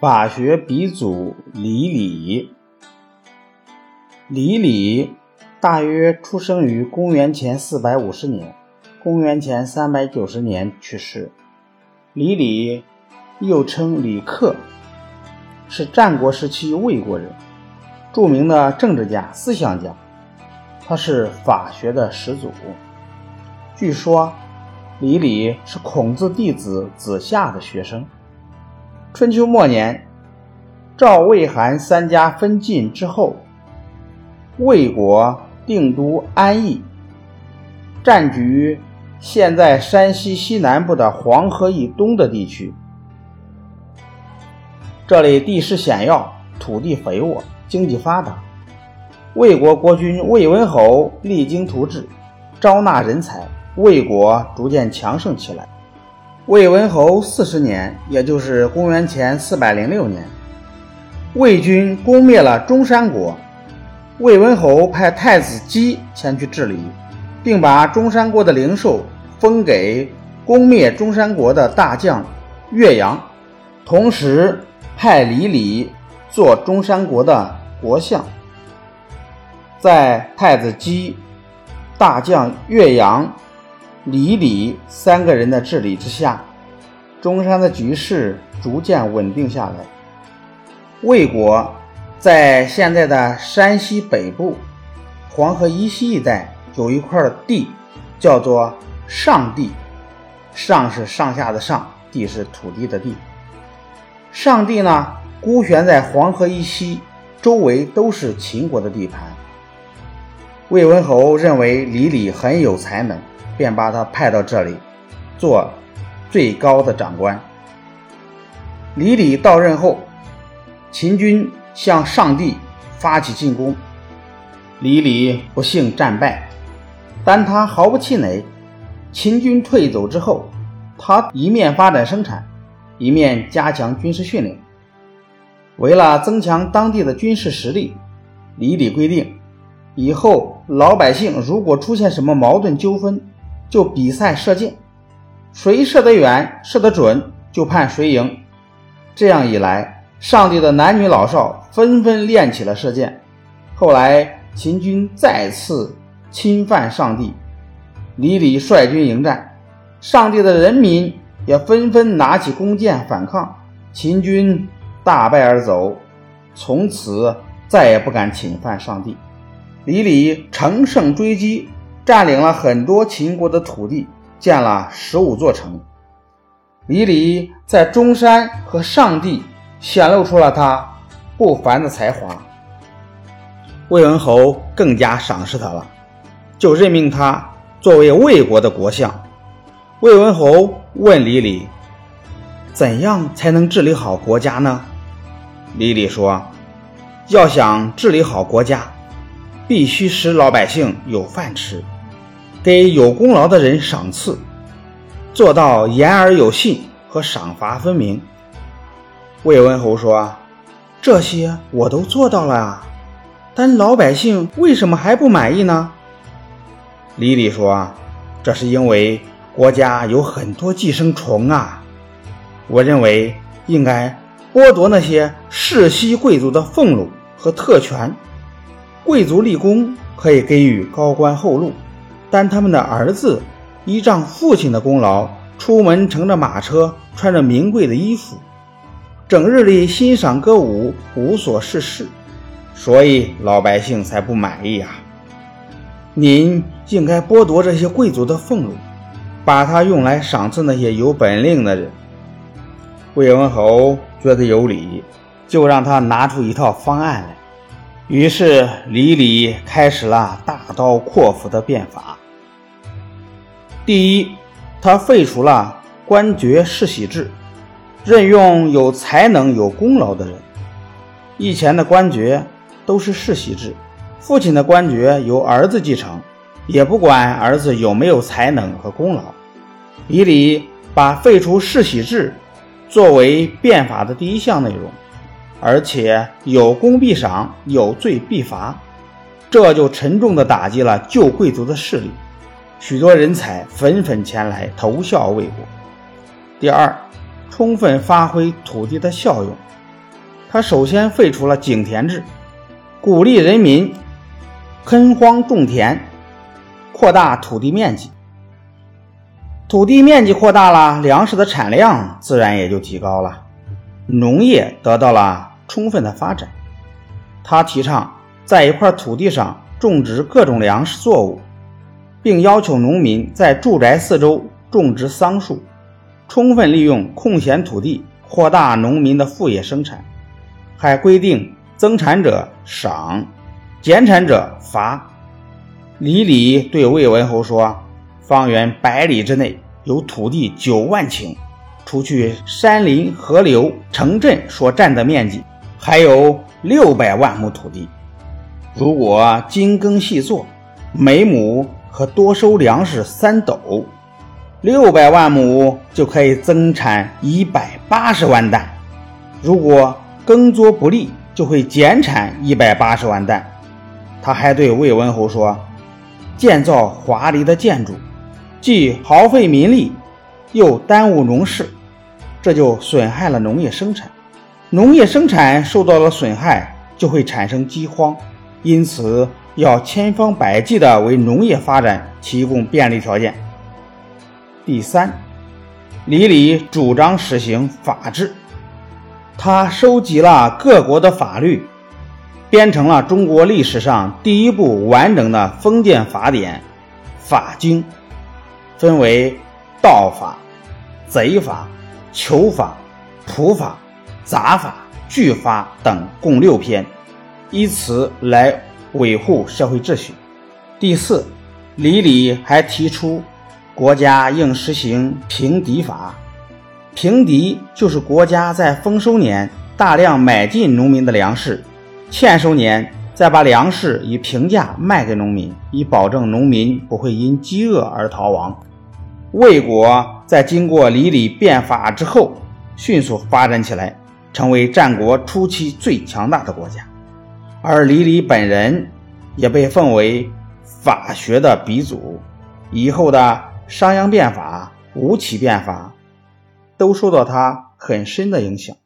法学鼻祖李李，李李大约出生于公元前四百五十年，公元前三百九十年去世。李李又称李克，是战国时期魏国人，著名的政治家、思想家。他是法学的始祖。据说李李是孔子弟子子夏的学生。春秋末年，赵、魏、韩三家分晋之后，魏国定都安邑，占据现在山西西南部的黄河以东的地区。这里地势险要，土地肥沃，经济发达。魏国国君魏文侯励精图治，招纳人才，魏国逐渐强盛起来。魏文侯四十年，也就是公元前四百零六年，魏军攻灭了中山国。魏文侯派太子姬前去治理，并把中山国的灵寿封给攻灭中山国的大将岳阳，同时派李李做中山国的国相。在太子姬、大将岳阳。李李三个人的治理之下，中山的局势逐渐稳定下来。魏国在现在的山西北部、黄河以西一带有一块地，叫做上地。上是上下的上，地是土地的地。上地呢，孤悬在黄河以西，周围都是秦国的地盘。魏文侯认为李李很有才能。便把他派到这里，做最高的长官。李李到任后，秦军向上帝发起进攻，李李不幸战败，但他毫不气馁。秦军退走之后，他一面发展生产，一面加强军事训练。为了增强当地的军事实力，李李规定，以后老百姓如果出现什么矛盾纠纷，就比赛射箭，谁射得远、射得准，就判谁赢。这样一来，上帝的男女老少纷纷练起了射箭。后来，秦军再次侵犯上帝，李李率军迎战，上帝的人民也纷纷拿起弓箭反抗，秦军大败而走，从此再也不敢侵犯上帝。李李乘胜追击。占领了很多秦国的土地，建了十五座城。李李在中山和上地显露出了他不凡的才华，魏文侯更加赏识他了，就任命他作为魏国的国相。魏文侯问李李：“怎样才能治理好国家呢？”李李说：“要想治理好国家，必须使老百姓有饭吃。”给有功劳的人赏赐，做到言而有信和赏罚分明。魏文侯说：“这些我都做到了啊，但老百姓为什么还不满意呢？”李李说：“这是因为国家有很多寄生虫啊。我认为应该剥夺那些世袭贵族的俸禄和特权，贵族立功可以给予高官厚禄。”但他们的儿子依仗父亲的功劳，出门乘着马车，穿着名贵的衣服，整日里欣赏歌舞，无所事事，所以老百姓才不满意啊！您应该剥夺这些贵族的俸禄，把它用来赏赐那些有本领的人。魏文侯觉得有理，就让他拿出一套方案来。于是李李开始了大刀阔斧的变法。第一，他废除了官爵世袭制，任用有才能、有功劳的人。以前的官爵都是世袭制，父亲的官爵由儿子继承，也不管儿子有没有才能和功劳。李李把废除世袭制作为变法的第一项内容，而且有功必赏，有罪必罚，这就沉重地打击了旧贵族的势力。许多人才纷纷前来投效魏国。第二，充分发挥土地的效用，他首先废除了井田制，鼓励人民垦荒种田，扩大土地面积。土地面积扩大了，粮食的产量自然也就提高了，农业得到了充分的发展。他提倡在一块土地上种植各种粮食作物，并要求农民在住宅四周种植桑树，充分利用空闲土地，扩大农民的副业生产。还规定增产者赏，减产者罚。李李对魏文侯说：“方圆百里之内有土地九万顷，除去山林、河流、城镇所占的面积，还有六百万亩土地。如果精耕细作，每亩可多收粮食三斗，六百万亩就可以增产一百八十万担。如果耕作不利，就会减产一百八十万担。他还对魏文侯说：“建造华丽的建筑，既耗费民力，又耽误农事，这就损害了农业生产。农业生产受到了损害，就会产生饥荒。因此，要千方百计地为农业发展提供便利条件。”第三，李李主张实行法治。他收集了各国的法律，编成了中国历史上第一部完整的封建法典《法经》，分为道法、贼法、求法、普法、杂法、具法等共六篇，以此来维护社会秩序。第四，李李还提出，国家应实行平敌法。平敌就是国家在丰收年大量买进农民的粮食，欠收年再把粮食以平价卖给农民，以保证农民不会因饥饿而逃亡。魏国在经过李李变法之后，迅速发展起来，成为战国初期最强大的国家。而李李本人也被奉为法学的鼻祖，以后的商鞅变法、吴起变法。都受到他很深的影响。